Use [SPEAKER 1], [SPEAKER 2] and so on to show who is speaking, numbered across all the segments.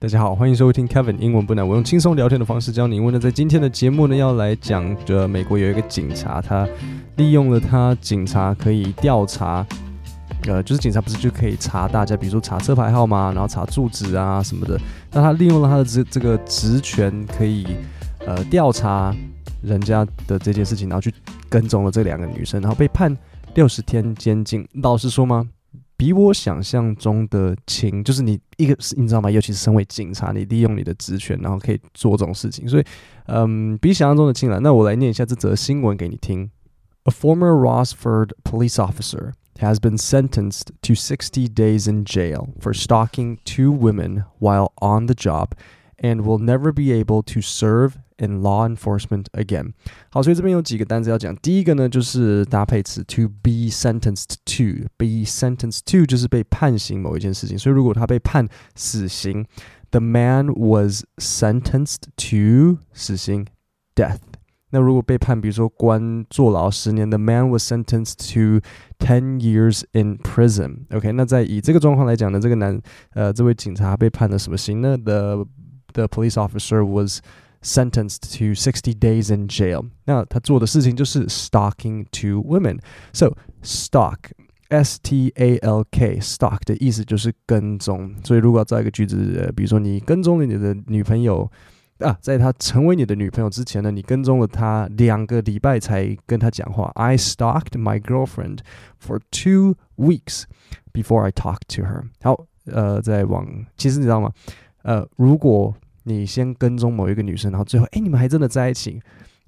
[SPEAKER 1] 大家好，欢迎收听 Kevin 英文不难。我用轻松聊天的方式教你英文呢。在今天的节目呢，要来讲着美国有一个警察，他利用了他警察可以调查，呃，就是警察不是就可以查大家，比如说查车牌号吗？然后查住址啊什么的。那他利用了他的这这个职权，可以呃调查人家的这件事情，然后去跟踪了这两个女生，然后被判六十天监禁。老实说吗？比我想象中的轻，就是你一个，你知道吗？尤其是身为警察，你利用你的职权，然后可以做这种事情，所以，嗯，比想象中的轻了。那我来念一下这则新闻给你听。A former Rossford police officer has been sentenced to 60 days in jail for stalking two women while on the job and will never be able to serve in law enforcement again。好，所以这边有几个单词要讲。第一个呢，就是搭配词 to be sentenced to be sentenced to 就是被判刑某一件事情。所以如果他被判死刑，the man was sentenced to 死刑 death。那如果被判，比如说关坐牢十年，the man was sentenced to ten years in prison。OK，那在以这个状况来讲呢，这个男呃这位警察被判了什么刑呢？The the police officer was sentenced to sixty days in jail。那他做的事情就是 stalking two women。So stalk, S T A L K, stalk 的意思就是跟踪。所以如果要造一个句子，呃，比如说你跟踪了你的女朋友啊，在她成为你的女朋友之前呢，你跟踪了她两个礼拜才跟她讲话。I stalked my girlfriend for two weeks before I talked to her。好，呃，再往，其实你知道吗？呃，如果 你先跟踪某一个女生，然后最后，哎，你们还真的在一起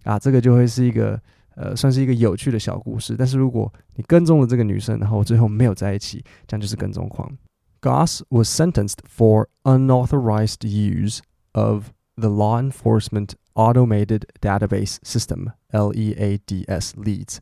[SPEAKER 1] 啊？这个就会是一个呃，算是一个有趣的小故事。但是如果你跟踪了这个女生，然后最后没有在一起，这样就是跟踪狂。Goss was sentenced for unauthorized use of the law enforcement automated database system (LEADS) leads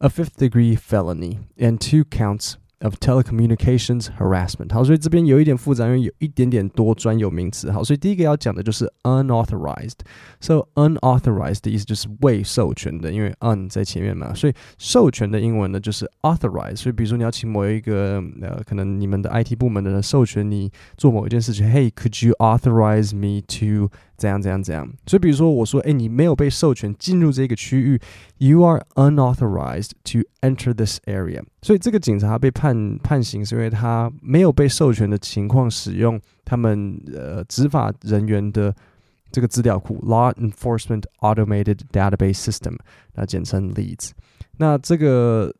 [SPEAKER 1] a fifth degree felony and two counts of telecommunications harassment，好，所以这边有一点复杂，因为有一点点多专有名词。好，所以第一个要讲的就是 unauthorized。So unauthorized 的意思就是未授权的，因为 un 在前面嘛，所以授权的英文呢就是 authorized。所以比如说你要请某一个呃，可能你们的 IT 部门的人授权你做某一件事情，Hey，could you authorize me to？ 怎样怎样怎样？所以比如说我说，哎，你没有被授权进入这个区域，You are unauthorized to enter this area。所以这个警察被判判刑，是因为他没有被授权的情况使用他们呃执法人员的这个资料库 Law Enforcement Automated Database System，那简称 LEADS。那这个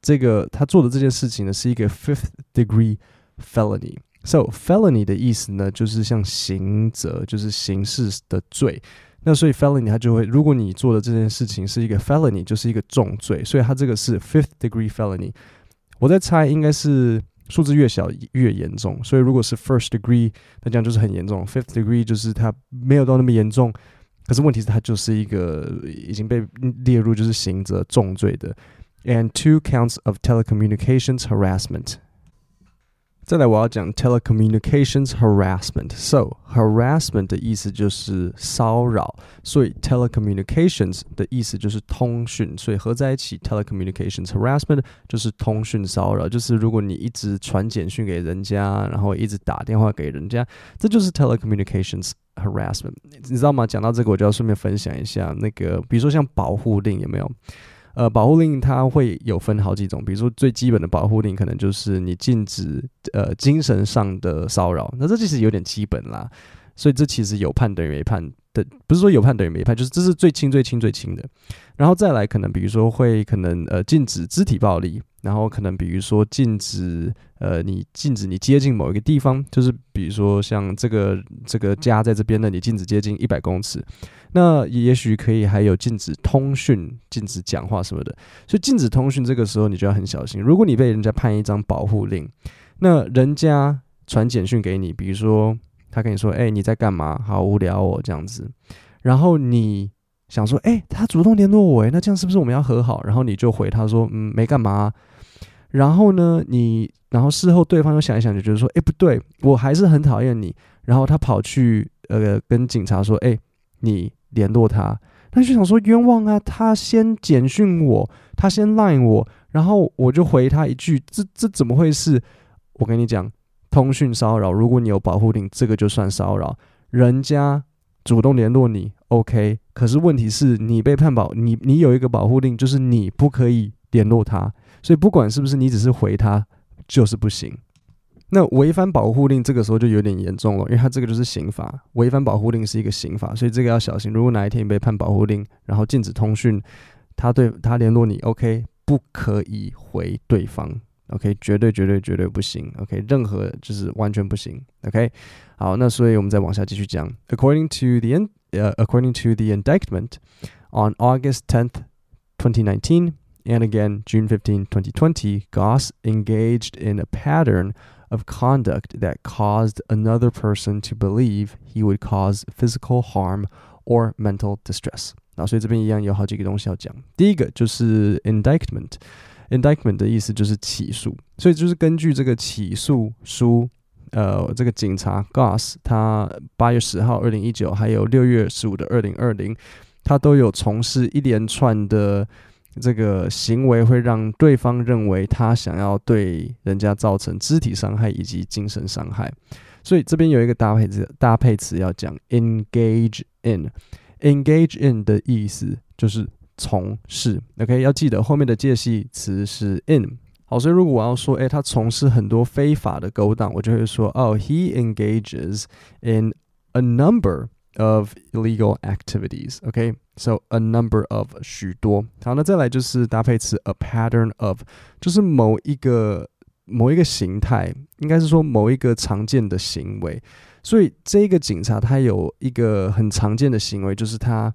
[SPEAKER 1] 这个他做的这件事情呢，是一个 fifth degree felony。So felony 的意思呢，就是像刑责，就是刑事的罪。那所以 felony 它就会，如果你做的这件事情是一个 felony，就是一个重罪。所以它这个是 fifth degree felony。我在猜，应该是数字越小越严重。所以如果是 first degree，那这样就是很严重。fifth degree 就是它没有到那么严重，可是问题是它就是一个已经被列入就是刑责重罪的。And two counts of telecommunications harassment。 再来，我要讲 telecommunications harassment。So harassment 的意思就是骚扰，所以 telecommunications 的意思就是通讯，所以合在一起 telecommunications harassment 就是通讯骚扰，就是如果你一直传简讯给人家，然后一直打电话给人家，这就是 telecommunications harassment。你知道吗？讲到这个，我就要顺便分享一下那个，比如说像保护令有没有？呃，保护令它会有分好几种，比如说最基本的保护令，可能就是你禁止呃精神上的骚扰，那这其实有点基本啦，所以这其实有判等于没判的，不是说有判等于没判，就是这是最轻最轻最轻的，然后再来可能比如说会可能呃禁止肢体暴力。然后可能比如说禁止呃你禁止你接近某一个地方，就是比如说像这个这个家在这边呢，你禁止接近一百公尺。那也许可以还有禁止通讯、禁止讲话什么的。所以禁止通讯这个时候你就要很小心。如果你被人家判一张保护令，那人家传简讯给你，比如说他跟你说：“哎，你在干嘛？好无聊哦，这样子。”然后你想说：“哎，他主动联络我，哎，那这样是不是我们要和好？”然后你就回他说：“嗯，没干嘛。”然后呢，你然后事后对方又想一想，就觉得说，哎，不对，我还是很讨厌你。然后他跑去呃跟警察说，哎，你联络他。他就想说冤枉啊，他先简讯我，他先 line 我，然后我就回他一句，这这怎么会是？我跟你讲，通讯骚扰，如果你有保护令，这个就算骚扰。人家主动联络你，OK。可是问题是你被判保，你你有一个保护令，就是你不可以联络他。所以不管是不是你只是回他，就是不行。那违反保护令这个时候就有点严重了，因为他这个就是刑法，违反保护令是一个刑法，所以这个要小心。如果哪一天你被判保护令，然后禁止通讯，他对他联络你，OK，不可以回对方 ，OK，绝对绝对绝对不行，OK，任何就是完全不行，OK。好，那所以我们再往下继续讲。According to the in, uh, according to the indictment, on August 10th, 2019, and again June 15, 2020, Goss engaged in a pattern of conduct that caused another person to believe he would cause physical harm or mental distress。啊，所以这边一样有好几个东西要讲。第一个就是 Indictment 的意思就是起诉，所以就是根据这个起诉书，呃，这个警察 Goss 他八月十号二零一九，还有六月十五的二零二零，他都有从事一连串的。这个行为会让对方认为他想要对人家造成肢体伤害以及精神伤害，所以这边有一个搭配词，搭配词要讲 engage in。engage in 的意思就是从事，OK，要记得后面的介系词是 in。好，所以如果我要说，诶，他从事很多非法的勾当，我就会说，哦，he engages in a number of illegal activities。OK。So a number of 许多，好，那再来就是搭配词 a pattern of，就是某一个某一个形态，应该是说某一个常见的行为。所以这个警察他有一个很常见的行为，就是他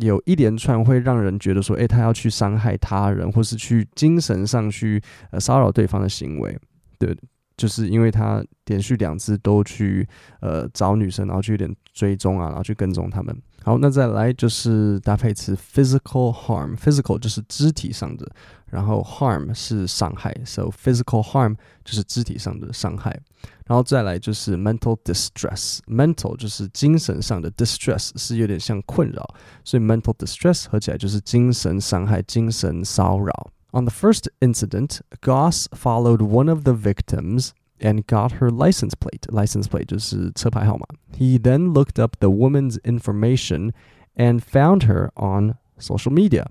[SPEAKER 1] 有一连串会让人觉得说，诶，他要去伤害他人，或是去精神上去呃骚扰对方的行为，对。就是因为他连续两次都去呃找女生，然后去有点追踪啊，然后去跟踪他们。好，那再来就是搭配词 physical harm，physical 就是肢体上的，然后 harm 是伤害，so physical harm 就是肢体上的伤害。然后再来就是 mental distress，mental 就是精神上的 distress 是有点像困扰，所以 mental distress 合起来就是精神伤害、精神骚扰。On the first incident, Goss followed one of the victims and got her license plate. License plate 就是车牌号码。He then looked up the woman's information and found her on social media.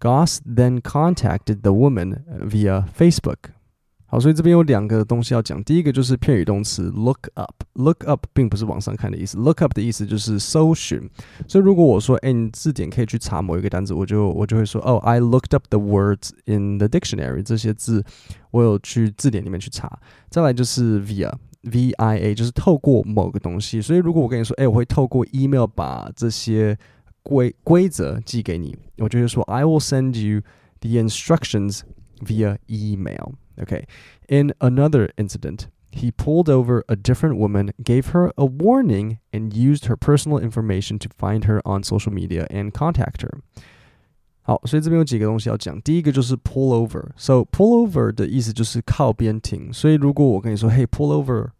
[SPEAKER 1] Goss then contacted the woman via Facebook. 好，所以这边有两个东西要讲。第一个就是片语动词 look up，look up 并不是往上看的意思，look up 的意思就是搜寻。所以如果我说，哎，你字典可以去查某一个单词，我就我就会说，哦，I looked up the words in the dictionary。这些字我有去字典里面去查。再来就是 via，v i a 就是透过某个东西。所以如果我跟你说，哎，我会透过 email 把这些规规则寄给你，我就会说，I will send you the instructions via email。Okay. In another incident, he pulled over a different woman, gave her a warning, and used her personal information to find her on social media and contact her. 好，所以这边有几个东西要讲。第一个就是 pull over。So pull over 的意思就是靠边停。所以如果我跟你说，Hey, pull over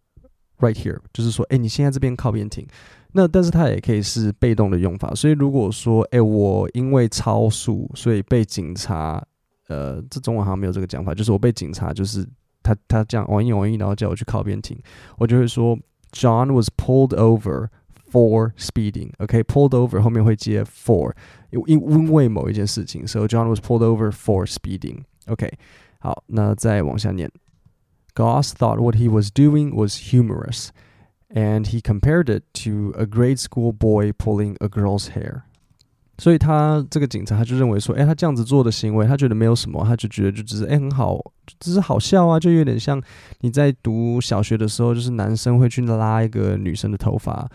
[SPEAKER 1] right here，就是说，哎，你现在这边靠边停。那但是它也可以是被动的用法。所以如果说，哎，我因为超速，所以被警察。 呃，这中文好像没有这个讲法，就是我被警察，就是他他这样往一往一，然后叫我去靠边停，我就会说 John was pulled over for speeding。OK，pulled over 后面会接 for，因因为某一件事情，so John was pulled over for speeding。OK，好，那再往下念，Goss thought what he was doing was humorous, and he compared it to a grade school boy pulling a girl's hair。 所以他这个警察他就认为说，诶，他这样子做的行为，他觉得没有什么，他就觉得就只是诶很好，只是好笑啊，就有点像你在读小学的时候，就是男生会去拉一个女生的头发。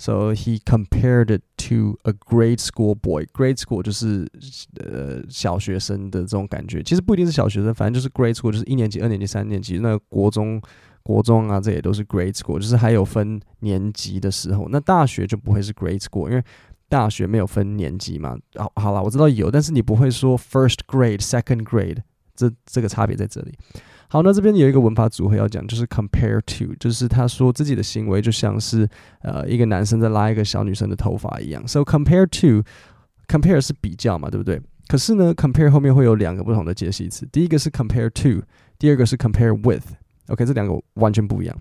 [SPEAKER 1] So he compared it to a grade school boy. Grade school 就是呃小学生的这种感觉，其实不一定是小学生，反正就是 grade school 就是一年级、二年级、三年级，那国中、国中啊，这也都是 grade school，就是还有分年级的时候。那大学就不会是 grade school，因为大学没有分年级嘛？好，好了，我知道有，但是你不会说 first grade、second grade，这这个差别在这里。好，那这边有一个文法组合要讲，就是 compare to，就是他说自己的行为就像是呃一个男生在拉一个小女生的头发一样。So compare to，compare 是比较嘛，对不对？可是呢，compare 后面会有两个不同的介系词，第一个是 compare to，第二个是 compare with。OK，这两个完全不一样。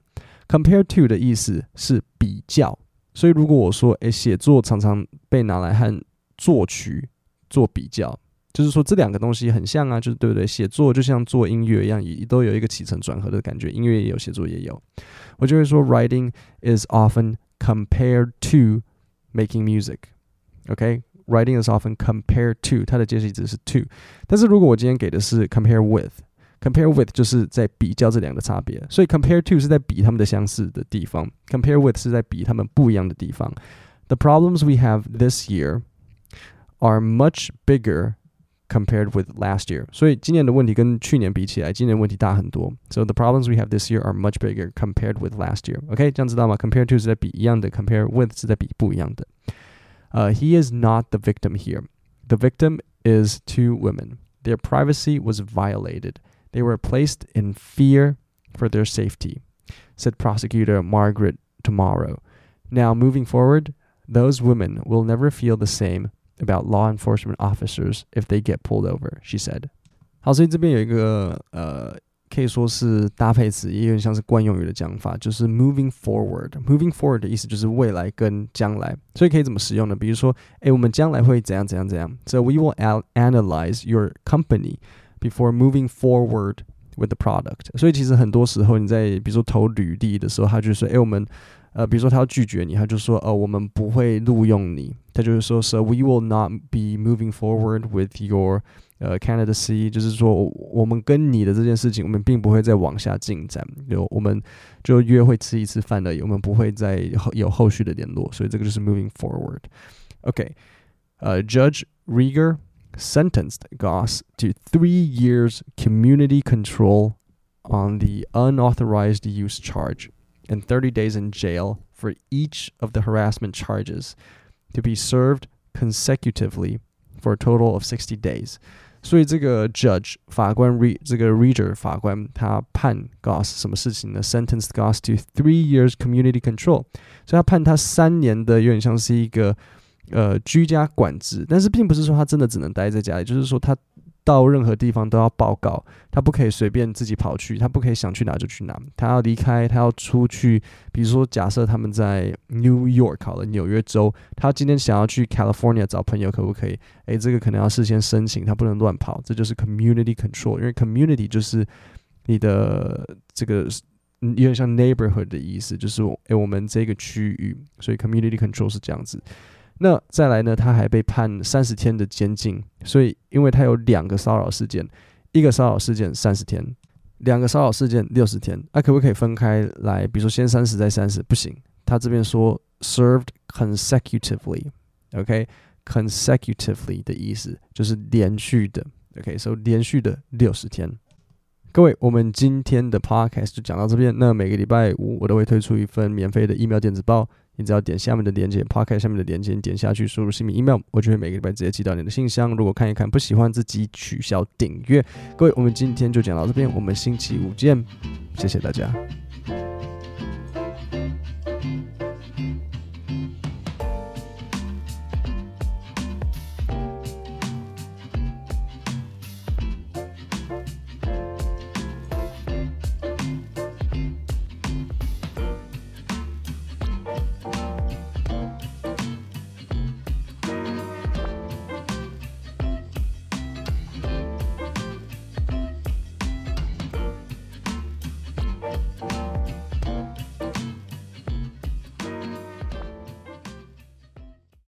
[SPEAKER 1] Compare to 的意思是比较，所以如果我说，诶，写作常常被拿来和作曲做比较，就是说这两个东西很像啊，就是对不对？写作就像做音乐一样，也都有一个起承转合的感觉，音乐也有，写作也有。我就会说，writing is often compared to making music。OK，writing is often compared to，它的介系词是 to，但是如果我今天给的是 compare with。Compare with 就是在比较这两个差别，所以 compare to 是在比他们的相似的地方，compare with 是在比他们不一样的地方。The problems we have this year are much bigger compared with last year。所以今年的问题跟去年比起来，今年问题大很多。So the problems we have this year are much bigger compared with last year。OK，这样知道吗？Compare to 是在比一样的，compare with 是在比不一样的。呃、uh,，He is not the victim here. The victim is two women. Their privacy was violated. They were placed in fear for their safety, said prosecutor Margaret Tomorrow. Now, moving forward, those women will never feel the same about law enforcement officers if they get pulled over, she said. 好，所以这边有一个呃，可以说是搭配词，也有点像是惯用语的讲法，就是 moving forward。moving forward 的意思就是未来跟将来，所以可以怎么使用呢？比如说，诶，我们将来会怎样怎样怎样。So we will analyze your company before moving forward with the product，所以其实很多时候你在比如说投履历的时候，他就说，哎，我们呃，比如说他要拒绝你，他就说，呃，我们不会录用你。他就是说，So we will not be moving forward with your 呃 candidacy，就是说我们跟你的这件事情，我们并不会再往下进展，就我们就约会吃一次饭而已，我们不会再有后续的联络。所以这个就是 moving forward。OK，呃，Judge Rieger。 sentenced Goss to three years community control on the unauthorized use charge and 30 days in jail for each of the harassment charges to be served consecutively for a total of 60 days. 所以这个 judge 法官 re 这个 reader 法官他判 Goss 什么事情呢？sentenced Goss to three years community control，所以他判他三年的，有点像是一个。 呃，居家管制，但是并不是说他真的只能待在家里，就是说他到任何地方都要报告，他不可以随便自己跑去，他不可以想去哪就去哪，他要离开，他要出去。比如说，假设他们在 New York 好了，纽约州，他今天想要去 California 找朋友，可不可以？诶，这个可能要事先申请，他不能乱跑，这就是 community control，因为 community 就是你的这个有点像 neighborhood 的意思，就是诶，我们这个区域，所以 community control 是这样子。那再来呢？他还被判三十天的监禁，所以因为他有两个骚扰事件，一个骚扰事件三十天，两个骚扰事件六十天，那、可不可以分开来？比如说先三十再三十，不行。他这边说 served consecutively，OK，consecutively、的意思就是连续的，OK，so、连续的六十天。各位，我们今天的 podcast 就讲到这边。那每个礼拜五我都会推出一份免费的 email 电子报。你只要点下面的链接，Podcast 下面的链接，点下去，输入姓名 email，我就会每个礼拜直接寄到你的信箱。如果看一看不喜欢，自己取消订阅。各位，我们今天就讲到这边，我们星期五见，谢谢大家。